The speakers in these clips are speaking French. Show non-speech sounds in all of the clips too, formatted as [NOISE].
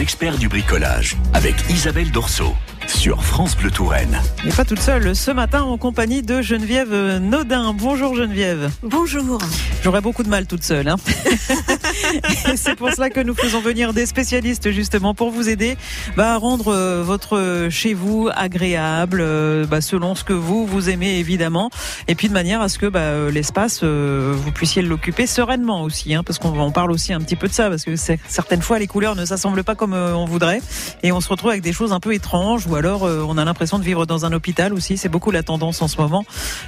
Experts du bricolage avec Isabelle Dorso sur France Bleu Touraine. Et pas toute seule ce matin en compagnie de Geneviève Naudin. Bonjour Geneviève. Bonjour. J'aurais beaucoup de mal toute seule. Hein. [LAUGHS] c'est pour cela que nous faisons venir des spécialistes justement pour vous aider bah, à rendre euh, votre chez vous agréable euh, bah, selon ce que vous vous aimez évidemment et puis de manière à ce que bah, euh, l'espace vous puissiez l'occuper sereinement aussi hein, parce qu'on parle aussi un petit peu de ça parce que certaines fois les couleurs ne s'assemblent pas comme on voudrait et on se retrouve avec des choses un peu étranges ou alors on a l'impression de vivre dans un hôpital aussi c'est beaucoup la tendance en ce moment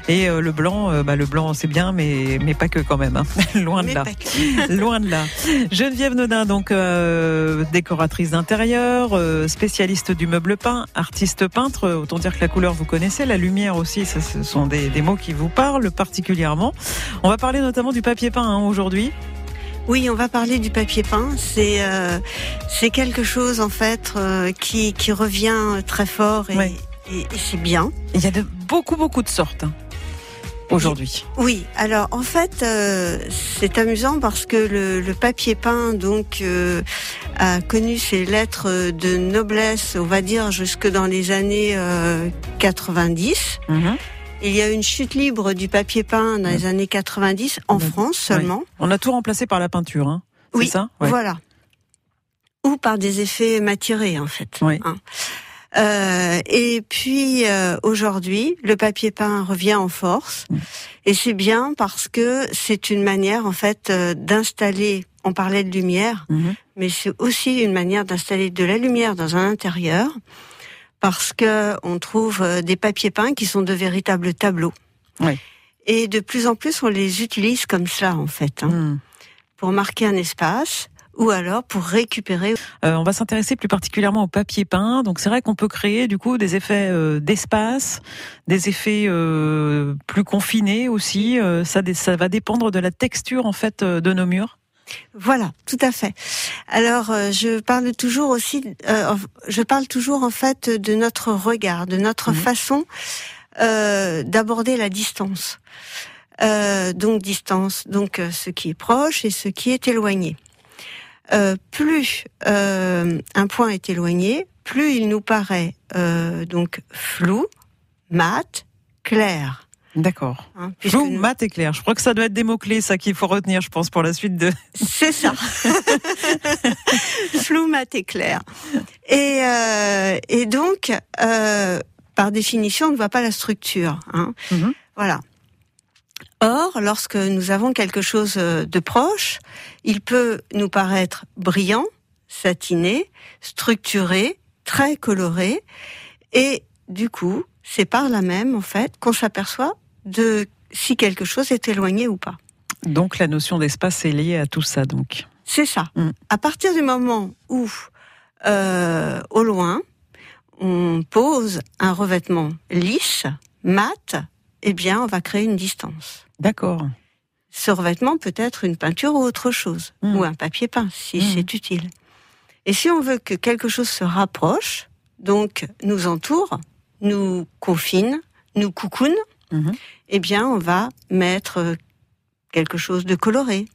et le blanc bah, le blanc c'est bien mais mais pas que quand même hein. [LAUGHS] loin de là [LAUGHS] loin de là Geneviève Nodin, donc euh, décoratrice d'intérieur, euh, spécialiste du meuble peint, artiste peintre. Autant dire que la couleur vous connaissez, la lumière aussi, ce sont des, mots qui vous parlent particulièrement. On va parler notamment du papier peint hein, aujourd'hui. Oui, on va parler du papier peint. C'est euh, c'est quelque chose en fait qui, qui revient très fort et, et c'est bien. Il y a de beaucoup beaucoup de sortes. Hein aujourd'hui. Oui, alors en fait, euh, c'est amusant parce que le, papier peint donc euh, a connu ses lettres de noblesse, on va dire jusque dans les années 90. Euh, mhm. Il y a une chute libre du papier peint dans les années 90 en France seulement. On a tout remplacé par la peinture, hein Oui, ça? Voilà. Ou par des effets matirés en fait. Oui. Hein. Euh, et puis euh, aujourd'hui, le papier peint revient en force, et c'est bien parce que c'est une manière en fait euh, d'installer. On parlait de lumière, mm-hmm. mais c'est aussi une manière d'installer de la lumière dans un intérieur, parce que on trouve des papiers peints qui sont de véritables tableaux. Oui. Et de plus en plus, on les utilise comme ça en fait, hein, mm. pour marquer un espace ou alors pour récupérer. Euh, on va s'intéresser plus particulièrement au papier peint. Donc c'est vrai qu'on peut créer du coup des effets euh, d'espace, des effets euh, plus confinés aussi. ça, ça va dépendre de la texture en fait de nos murs. Voilà, tout à fait. Alors, je parle toujours aussi, je parle toujours en fait de notre regard, de notre mhm. façon d'aborder la distance. donc distance, donc ce qui est proche et ce qui est éloigné. Euh, plus euh, un point est éloigné, plus il nous paraît euh, donc flou, mat, clair. D'accord. Hein, flou, mat et clair. Je crois que ça doit être des mots-clés, ça qu'il faut retenir, je pense, pour la suite de... C'est ça. [LAUGHS] flou, mat et clair. Et, et donc, par définition, on ne voit pas la structure. Hein. Mm-hmm. Voilà. Or, lorsque nous avons quelque chose euh, de proche, il peut nous paraître brillant, satiné, structuré, très coloré, et du coup, c'est par là même, en fait, qu'on s'aperçoit de si quelque chose est éloigné ou pas. Donc la notion d'espace est liée à tout ça, donc. C'est ça. Mm. À partir du moment où, euh, au loin, on pose un revêtement lisse, mat, eh bien, on va créer une distance. D'accord. Ce revêtement peut être une peinture ou autre chose, hmm. ou un papier peint, si hmm. c'est utile. Et si on veut que quelque chose se rapproche, donc nous entoure, nous confine, nous coucoune, hmm. eh bien, on va mettre quelque chose de coloré,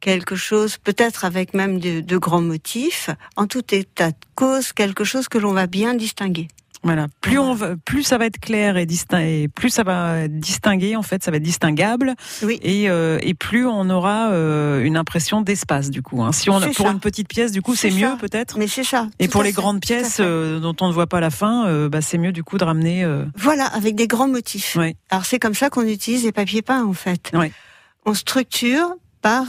quelque chose peut-être avec même de grands motifs, en tout état de cause, quelque chose que l'on va bien distinguer. Voilà. Plus on plus ça va être clair et distingué, plus ça va distinguer en fait, ça va être distinguable. Oui. Et, euh, et plus on aura euh, une impression d'espace du coup. Hein. Si on a, pour une petite pièce, du coup, c'est mieux peut-être. Mais c'est ça. Et pour les grandes pièces euh, dont on ne voit pas la fin, bah, c'est mieux du coup de ramener. Voilà, avec des grands motifs. Oui. Alors c'est comme ça qu'on utilise les papiers peints en fait. Oui. On structure par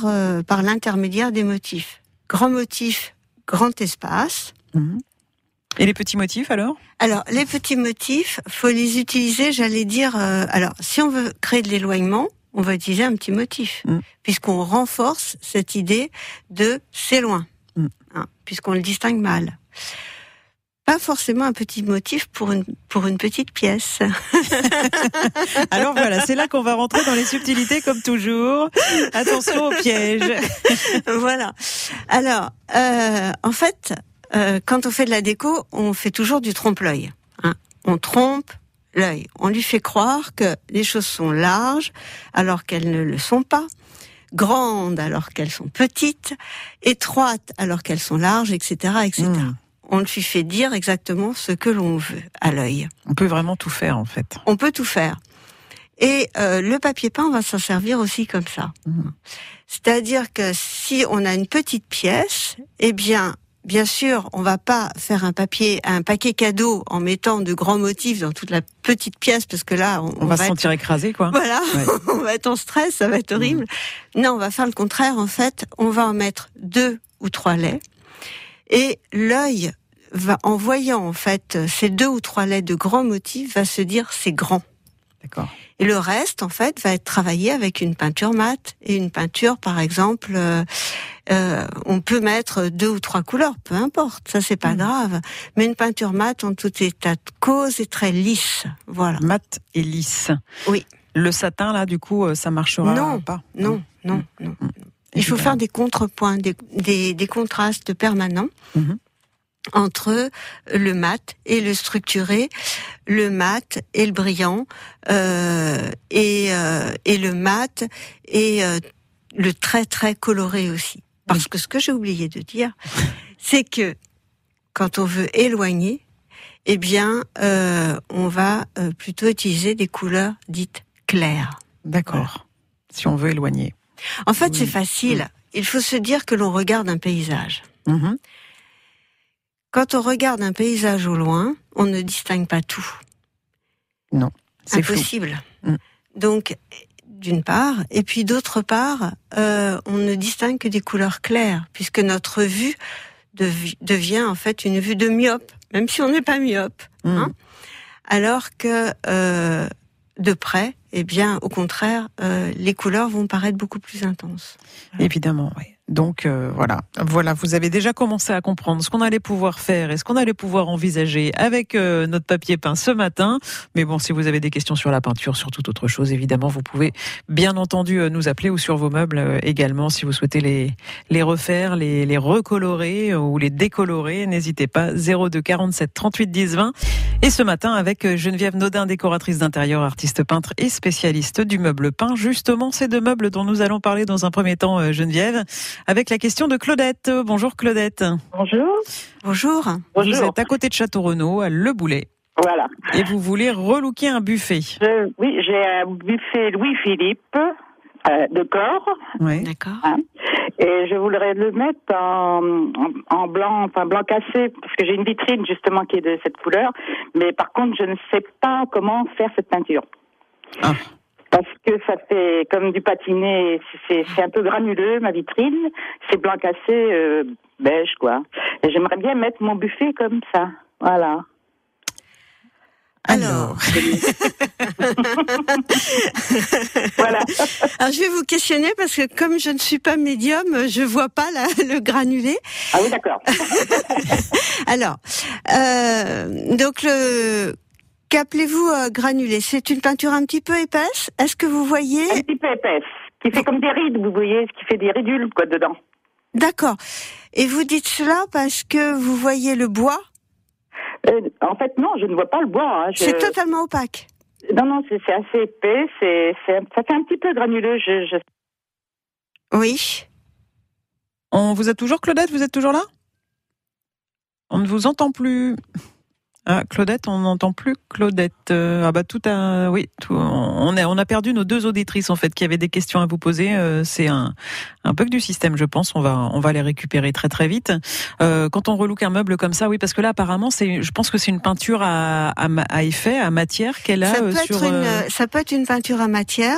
par l'intermédiaire des motifs. Grand motif, grand espace. Mhm. Et les petits motifs alors? Alors les petits motifs, faut les utiliser, j'allais dire. Euh, alors si on veut créer de l'éloignement, on va utiliser un petit motif, mm. puisqu'on renforce cette idée de c'est loin, mm. hein, puisqu'on le distingue mal. Pas forcément un petit motif pour une pour une petite pièce. [LAUGHS] Alors voilà, c'est là qu'on va rentrer dans les subtilités comme toujours. Attention au piège. [LAUGHS] voilà. Alors, euh, en fait, euh, quand on fait de la déco, on fait toujours du trompe-l'œil. Hein. On trompe l'œil. On lui fait croire que les choses sont larges alors qu'elles ne le sont pas, grandes alors qu'elles sont petites, étroites alors qu'elles sont larges, etc., etc. Hmm. On lui fait dire exactement ce que l'on veut à l'œil. On peut vraiment tout faire en fait. On peut tout faire. Et euh, le papier peint, on va s'en servir aussi comme ça. Mhm. C'est-à-dire que si on a une petite pièce, eh bien, bien sûr, on va pas faire un papier, un paquet cadeau en mettant de grands motifs dans toute la petite pièce parce que là, on, On, va, se être- sentir écrasé quoi. voilà, Ouais. [LAUGHS] on va être en stress, ça va être horrible. Non, on va faire le contraire. En fait, on va en mettre deux ou trois laits, et l'œil va, en voyant en fait ces deux ou trois laits de grands motifs, va se dire c'est grand. Et le reste, en fait, va être travaillé avec une peinture mate et une peinture, par exemple, euh, euh, on peut mettre deux ou trois couleurs, peu importe, ça c'est pas Mhm. grave. Mais une peinture mate, en tout état de cause, est très lisse. Voilà. Mat et lisse. Oui. Le satin là du coup euh, ça marchera Non, pas? Non, non, non. Mhm. Il faut faire des contrepoints, des, des, des contrastes permanents Mhm. Entre le mat et le structuré, le mat et le brillant, euh, et, euh, et le mat et euh, le très très coloré aussi. Parce que ce que j'ai oublié de dire, c'est que quand on veut éloigner, eh bien, on va plutôt utiliser des couleurs dites claires. D'accord. Si on veut éloigner. En fait, Oui. c'est facile. Il faut se dire que l'on regarde un paysage. Mhm. Quand on regarde un paysage au loin, on ne distingue pas tout. C'est flou. Impossible. Mm. Donc, d'une part, et puis d'autre part, euh, on ne distingue que des couleurs claires, puisque notre vue devi- devient en fait une vue de myope, même si on n'est pas myope. Mhm. Hein Alors que euh, de près, eh bien, au contraire, euh, les couleurs vont paraître beaucoup plus intenses. Évidemment, oui. Donc euh, voilà, voilà, vous avez déjà commencé à comprendre ce qu'on allait pouvoir faire et ce qu'on allait pouvoir envisager avec euh, notre papier peint ce matin. Mais bon, si vous avez des questions sur la peinture, sur toute autre chose, évidemment, vous pouvez bien entendu nous appeler ou sur vos meubles également si vous souhaitez les les refaire, les recolorer ou les décolorer. N'hésitez pas 02 47 38 10 20. Et ce matin avec Geneviève Naudin, décoratrice d'intérieur, artiste peintre et spécialiste du meuble peint. Justement, ces deux meubles dont nous allons parler dans un premier temps, euh, Geneviève avec la question de Claudette. Bonjour Claudette. Bonjour. Bonjour. Vous êtes à côté de Château Renaud, à Le Boulet, Voilà. et vous voulez relooker un buffet. Je- oui, j'ai un buffet Louis-Philippe euh, de corps Oui. D'accord. et je voudrais le mettre en, en, en blanc, enfin blanc cassé, parce que j'ai une vitrine justement qui est de cette couleur. Mais par contre, je ne sais pas comment faire cette peinture. Ah. Parce que ça fait comme du patiné, c'est c'est un peu granuleux ma vitrine, c'est blanc cassé euh, beige quoi. Et j'aimerais bien mettre mon buffet comme ça, voilà. Alors, [LAUGHS] Voilà. alors je vais vous questionner parce que comme je ne suis pas médium, je vois pas la- [LAUGHS] le granulé. Ah oui d'accord. [LAUGHS] Alors, euh, donc le qu'appelez-vous euh, granulé? C'est une peinture un petit peu épaisse? Est-ce que vous voyez? Un petit peu épaisse, qui fait comme des rides, vous voyez, qui fait des ridules quoi dedans. D'accord. Et vous dites cela parce que vous voyez le bois? Euh, en fait, non, je ne vois pas le bois. hein. Je- C'est totalement opaque. Non, non, c'est assez épais, c'est ça fait un petit peu granuleux. Je, je... Oui. On vous a toujours Claudette Vous êtes toujours là? On ne vous entend plus. Ah, Claudette, on n'entend plus Claudette. Euh, ah bah tout a, oui, tout- on a, on a perdu nos deux auditrices en fait qui avaient des questions à vous poser. Euh, c'est un, un bug du système, je pense. On va, on va les récupérer très très vite. Euh, quand on relook un meuble comme ça, oui, parce que là apparemment, c'est, je pense que c'est une peinture à, à, à effet, à matière qu'elle a Ça euh, peut, sur. être une, euh, ça peut être une peinture à matière.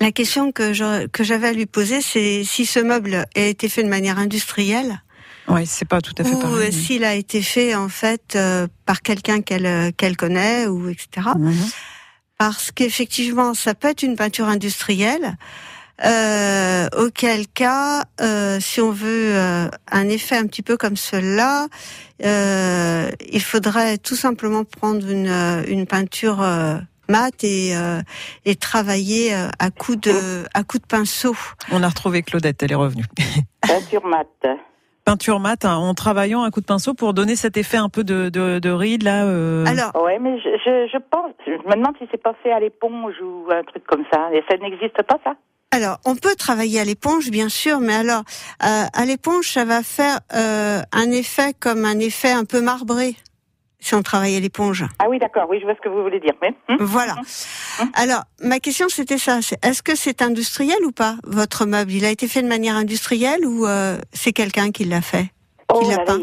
La question que je- que j'avais à lui poser, c'est si ce meuble a été fait de manière industrielle Ouais, c'est pas tout à fait ou pareil. s'il a été fait en fait euh, par quelqu'un qu'elle euh, qu'elle connaît ou etc. Mhm. Parce qu'effectivement, ça peut être une peinture industrielle. Euh, auquel cas, euh, si on veut euh, un effet un petit peu comme cela, euh, il faudrait tout simplement prendre une, euh, une peinture euh, mate et, euh, et travailler euh, à coup de à coup de pinceau. On a retrouvé Claudette, elle est revenue. Peinture mat. Peinture mat, hein, en travaillant un coup de pinceau pour donner cet effet un peu de, de, de ride là. euh. Alors, Ouais, mais je, je, je pense, je me demande si c'est pas fait à l'éponge ou un truc comme ça. Et ça n'existe pas, ça? Alors, on peut travailler à l'éponge, bien sûr, mais alors euh, à l'éponge, ça va faire euh, un effet comme un effet un peu marbré si on travaille à l'éponge. Ah oui, d'accord. Oui, je vois ce que vous voulez dire. Mais, hum, Voilà. hum. Alors, ma question c'était ça. Est-ce que c'est industriel ou pas votre meuble? Il a été fait de manière industrielle ou euh, c'est quelqu'un qui l'a fait? Oh là là,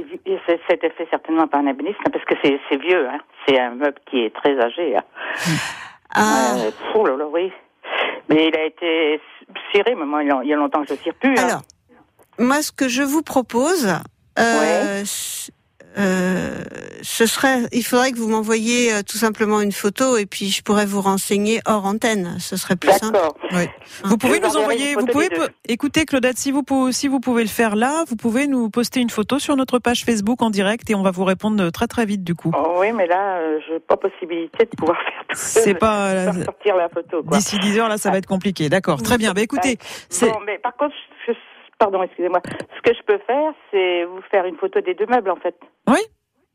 c'était fait certainement par un ébéniste, hein, parce que c'est vieux. Hein. C'est un meuble qui est très âgé. hein. Ah, Euh, oh là là, oui. Mais il a été ciré, mais moi, il y a- longtemps que je ne cire plus. hein. Alors, moi, ce que je vous propose, euh, euh, ce serait, il faudrait que vous m'envoyiez euh, tout simplement une photo et puis je pourrais vous renseigner hors antenne. Ce serait plus simple. D'accord. Oui. Vous pouvez nous envoyer, vous photo pouvez, écoutez Claudette, si vous, pouvez, si vous pouvez le faire là, vous pouvez nous poster une photo sur notre page Facebook en direct et on va vous répondre très très vite du coup. Oh, oui, mais là, euh, je n'ai pas possibilité de pouvoir faire tout C'est pas euh, sortir la photo. D'ici 10 heures là, ça va être compliqué. D'accord, très bien. Bah écoutez, c'est Bon, mais par contre, pardon, excusez-moi. Ce que je peux faire, c'est vous faire une photo des deux meubles, en fait.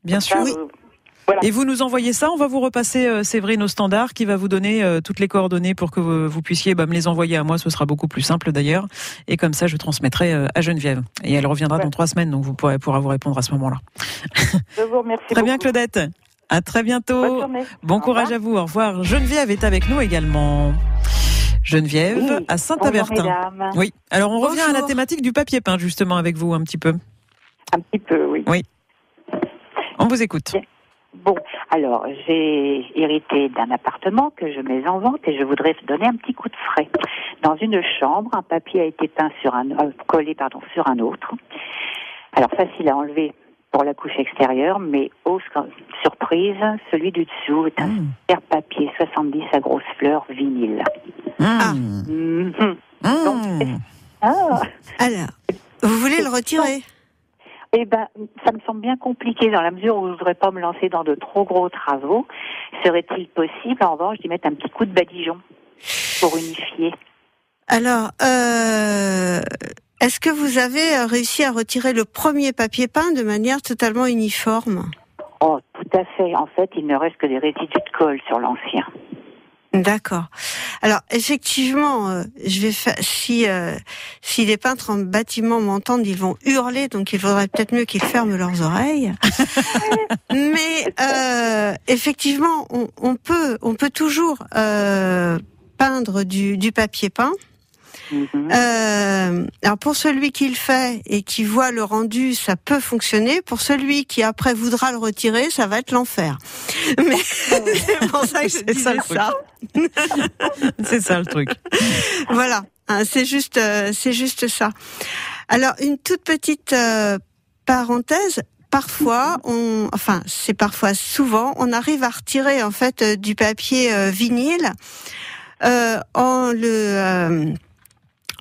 bien sûr. Ça, Oui. vous- Et vous nous envoyez ça, on va vous repasser euh, Séverine au standard qui va vous donner euh, toutes les coordonnées pour que vous, vous puissiez bah, me les envoyer à moi, ce sera beaucoup plus simple d'ailleurs. Et comme ça, je transmettrai euh, à Geneviève. Et elle reviendra Ouais. dans trois semaines, donc vous pourrez pourra vous répondre à ce moment-là. Je vous remercie Très bien. Claudette. À très bientôt. Bon courage à vous. Au revoir. Geneviève est avec nous également. Geneviève Oui. à Saint-Avertin. Oui. Alors on revient à la thématique du papier peint justement avec vous un petit peu. Un petit peu, oui. On vous écoute. Bon, alors j'ai hérité d'un appartement que je mets en vente et je voudrais donner un petit coup de frais. Dans une chambre, un papier a été peint sur un euh, collé pardon sur un autre. Alors facile à enlever pour la couche extérieure, mais oh surprise, celui du dessous est un Mmh. super papier 70 à grosses fleurs vinyle. Ah. Mmh. Mhm. Mmh. Ah, Alors, vous voulez le retirer? Eh ben, ça me semble bien compliqué dans la mesure où je ne voudrais pas me lancer dans de trop gros travaux. Serait-il possible, en revanche, d'y mettre un petit coup de badigeon pour unifier? Alors, euh, est-ce que vous avez euh, réussi à retirer le premier papier peint de manière totalement uniforme? Oh, tout à fait. En fait, il ne reste que des résidus de colle sur l'ancien. D'accord. Alors effectivement, euh, je vais faire si euh, si les peintres en bâtiment m'entendent, ils vont hurler, donc il faudrait peut-être mieux qu'ils ferment leurs oreilles. [LAUGHS] Mais euh, effectivement, on, on peut on peut toujours euh, peindre du, du papier peint. Mhm. Euh, alors pour celui qui le fait et qui voit le rendu, ça peut fonctionner. Pour celui qui après voudra le retirer, ça va être l'enfer. [LAUGHS] Mais [LAUGHS] c'est pour ça que je ça. C'est ça le truc. [LAUGHS] Voilà, hein, c'est juste, euh, c'est juste ça. Alors une toute petite euh, parenthèse. Parfois, on, enfin, c'est parfois souvent, on arrive à retirer en fait du papier euh, vinyle euh, en le euh,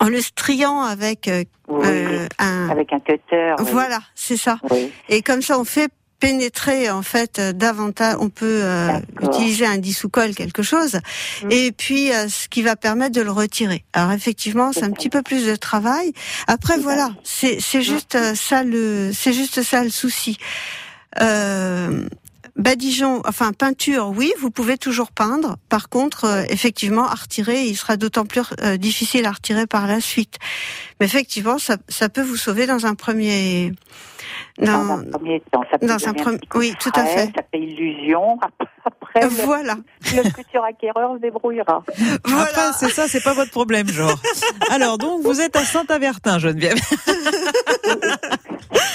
en le striant avec euh, Oui, euh, un. avec un cutter. oui. Voilà, c'est ça. Oui. Et comme ça, on fait pénétrer en fait euh, davantage. On peut euh, utiliser un dissous-colle, quelque chose, Mm. et puis euh, ce qui va permettre de le retirer. Alors effectivement, c'est un petit peu plus de travail. Après, voilà, c'est c'est juste ça le c'est juste ça le souci. Euh, Badigeon, enfin peinture, oui, vous pouvez toujours peindre. Par contre, euh, effectivement, à retirer, il sera d'autant plus euh, difficile à retirer par la suite. Mais effectivement, ça, ça peut vous sauver dans un premier. Dans Dans, un premier temps, ça peut dans un premier- oui, tout à fait. Ça fait illusion. [LAUGHS] Après, le, voilà, le futur acquéreur se débrouillera. Voilà. c'est ça, c'est pas votre problème, genre. Alors, donc, vous êtes à Saint-Avertin, Geneviève. [LAUGHS]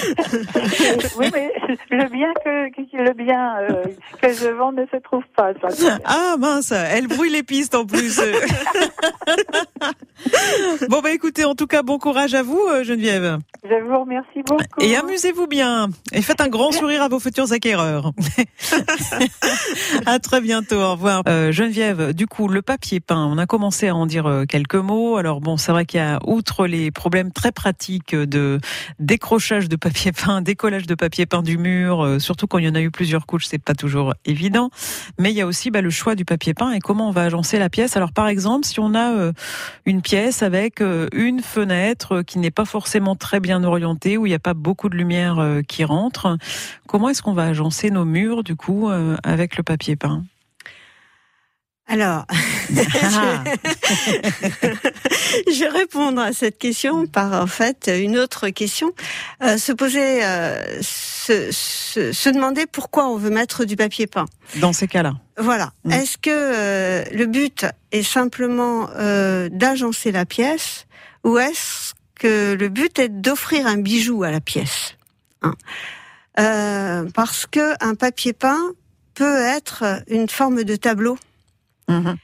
[LAUGHS] oui, mais le bien que, le bien euh, que je vends ne se trouve pas. Ça. Ah mince, elle brouille les pistes en plus. [LAUGHS] [LAUGHS] bon bah écoutez, en tout cas, bon courage à vous, euh, Geneviève. Je vous remercie beaucoup. Et amusez-vous bien. Et faites un grand sourire à vos futurs acquéreurs. [LAUGHS] à très bientôt. Au revoir. Euh, Geneviève, du coup, le papier peint, on a commencé à en dire euh, quelques mots. Alors bon, c'est vrai qu'il y a, outre les problèmes très pratiques de décrochage de papier peint, décollage de papier peint du mur, euh, surtout quand il y en a eu plusieurs couches, c'est pas toujours évident. Mais il y a aussi bah, le choix du papier peint et comment on va agencer la pièce. Alors par exemple, si on a euh, une pièce avec euh, une fenêtre qui n'est pas forcément très bien orientée, où il n'y a pas beaucoup de lumière euh, qui rentre, comment est-ce qu'on va agencer nos murs du coup euh, avec le papier peint? Alors, Ah. [LAUGHS] je vais répondre à cette question par en fait une autre question. Euh, se poser, euh, se, se, se demander pourquoi on veut mettre du papier peint. Dans ces cas-là. Voilà. Mm. Est-ce que euh, le but est simplement d'agencer la pièce ou est-ce que le but est d'offrir un bijou à la pièce hein? Parce que un papier peint peut être une forme de tableau Mhm.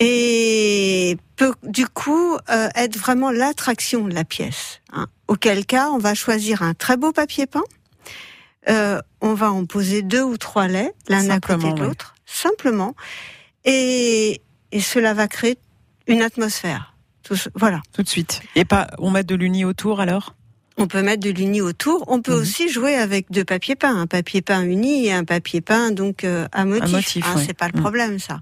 et peut du coup euh, être vraiment l'attraction de la pièce. hein. Auquel cas, on va choisir un très beau papier peint. Euh, on va en poser deux ou trois laits, l'un à côté de ouais. l'autre, simplement, et, et cela va créer une atmosphère. Tout voilà. Tout de suite. Et pas, on met de l'uni autour alors? On peut mettre de l'uni autour. On peut Mhm. aussi jouer avec deux papiers peints, un papier peint uni et un papier peint donc euh, à motif. motif, hein, ouais. C'est pas le Mhm. problème ça.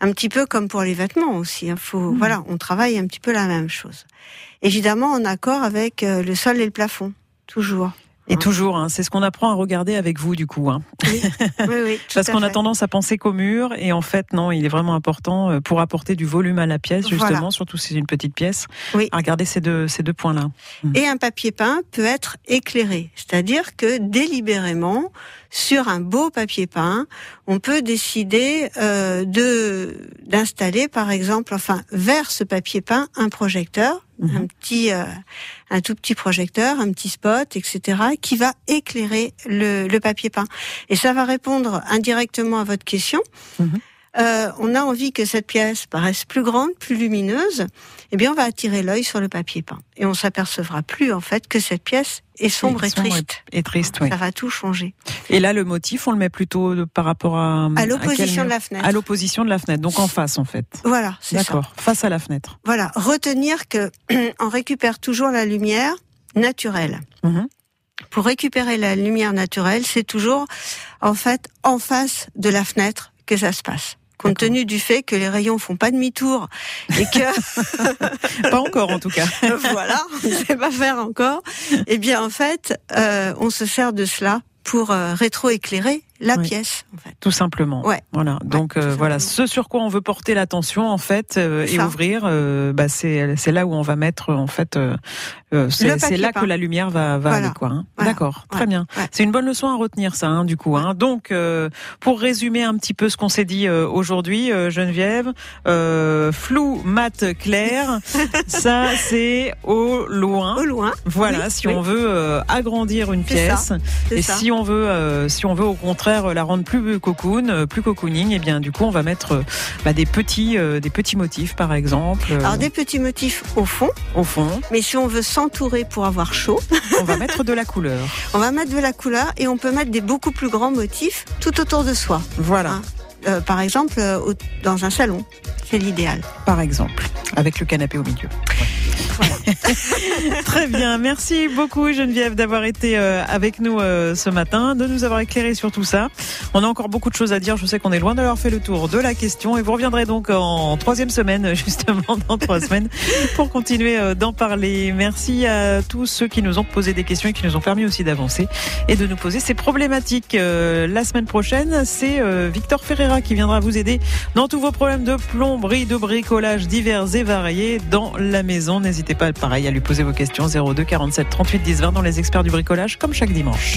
Un petit peu comme pour les vêtements aussi. hein. Faut Mhm. voilà, on travaille un petit peu la même chose. Évidemment en accord avec euh, le sol et le plafond, toujours. Et Hein. toujours, hein, c'est ce qu'on apprend à regarder avec vous du coup. Hein. Oui, oui, oui. [LAUGHS] Parce qu'on a tendance à penser qu'au mur, et en fait non, il est vraiment important euh, pour apporter du volume à la pièce, justement, Voilà. surtout si c'est une petite pièce, Oui. à regarder ces deux, ces deux points-là. Et un papier peint peut être éclairé, c'est-à-dire que délibérément, sur un beau papier peint, on peut décider euh, de d'installer, par exemple, enfin, vers ce papier peint, un projecteur, Mhm. un petit, euh, un tout petit projecteur, un petit spot, etc., qui va éclairer le, le papier peint. Et ça va répondre indirectement à votre question. Mhm. Euh, on a envie que cette pièce paraisse plus grande, plus lumineuse, eh bien, on va attirer l'œil sur le papier peint. Et on s'apercevra plus, en fait, que cette pièce est sombre et, sombre triste. Et triste, oui. Ça va tout changer. Et là, le motif, on le met plutôt par rapport à... À l'opposition de la fenêtre. À l'opposition de la fenêtre, donc en face en fait. Voilà, c'est ça. D'accord, face à la fenêtre. Voilà. Retenir que [CLEARS THROAT] on récupère toujours la lumière naturelle. Mhm. Pour récupérer la lumière naturelle, c'est toujours, en fait, en face de la fenêtre que ça se passe. Compte tenu du fait que les rayons font pas demi-tour et que [LAUGHS] Pas encore en tout cas. [LAUGHS] voilà, on ne sait pas faire encore. Eh bien, en fait, euh, on se sert de cela pour euh, rétroéclairer la Oui. pièce. En fait. Tout simplement. Ouais. Voilà. Donc euh, voilà, ce sur quoi on veut porter l'attention en fait euh, et ouvrir, euh, bah, c'est c'est là où on va mettre en fait. euh, euh, c'est là peint. que la lumière va va Voilà. aller quoi. hein. Voilà. D'accord. Très bien. C'est une bonne leçon à retenir ça hein, du coup. Hein. Donc euh, pour résumer un petit peu ce qu'on s'est dit euh, aujourd'hui, euh, Geneviève, euh, flou, mat, clair, [LAUGHS] ça c'est au loin. Au loin, Voilà, Oui, si oui. on veut euh, agrandir une pièce, et ça. si on veut, euh, si on veut au contraire la rendre plus cocoon, euh, plus cocooning, et bien du coup on va mettre euh, bah, des petits, euh, des petits motifs par exemple euh, Alors des petits motifs au fond, au fond. mais si on veut s'entourer pour avoir chaud, On va mettre de la couleur. [LAUGHS] on va mettre de la couleur et on peut mettre des beaucoup plus grands motifs tout autour de soi. Voilà, Hein. Euh, par exemple, euh, dans un salon, c'est l'idéal. par exemple, avec le canapé au milieu. [LAUGHS] Très bien, merci beaucoup Geneviève d'avoir été euh, avec nous euh, ce matin, de nous avoir éclairé sur tout ça. On a encore beaucoup de choses à dire, je sais qu'on est loin d'avoir fait le tour de la question et vous reviendrez donc en troisième semaine, [LAUGHS] justement dans trois semaines, pour continuer euh, d'en parler. Merci à tous ceux qui nous ont posé des questions et qui nous ont permis aussi d'avancer et de nous poser ces problématiques. La semaine prochaine, c'est Victor Ferreira qui viendra vous aider dans tous vos problèmes de plomberie, de bricolage divers et variés dans la maison. N'hésitez pas, pareil, à lui poser vos questions 02 47 38 10 20 dans les experts du bricolage, comme chaque dimanche.